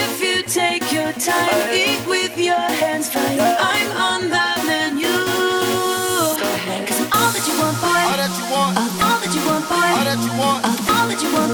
If you take your time, eat with your hands fine. I'm on that menu. Cause I'm all that you want, boy. All that you want. All that you want, boy. All that you want. All that you want.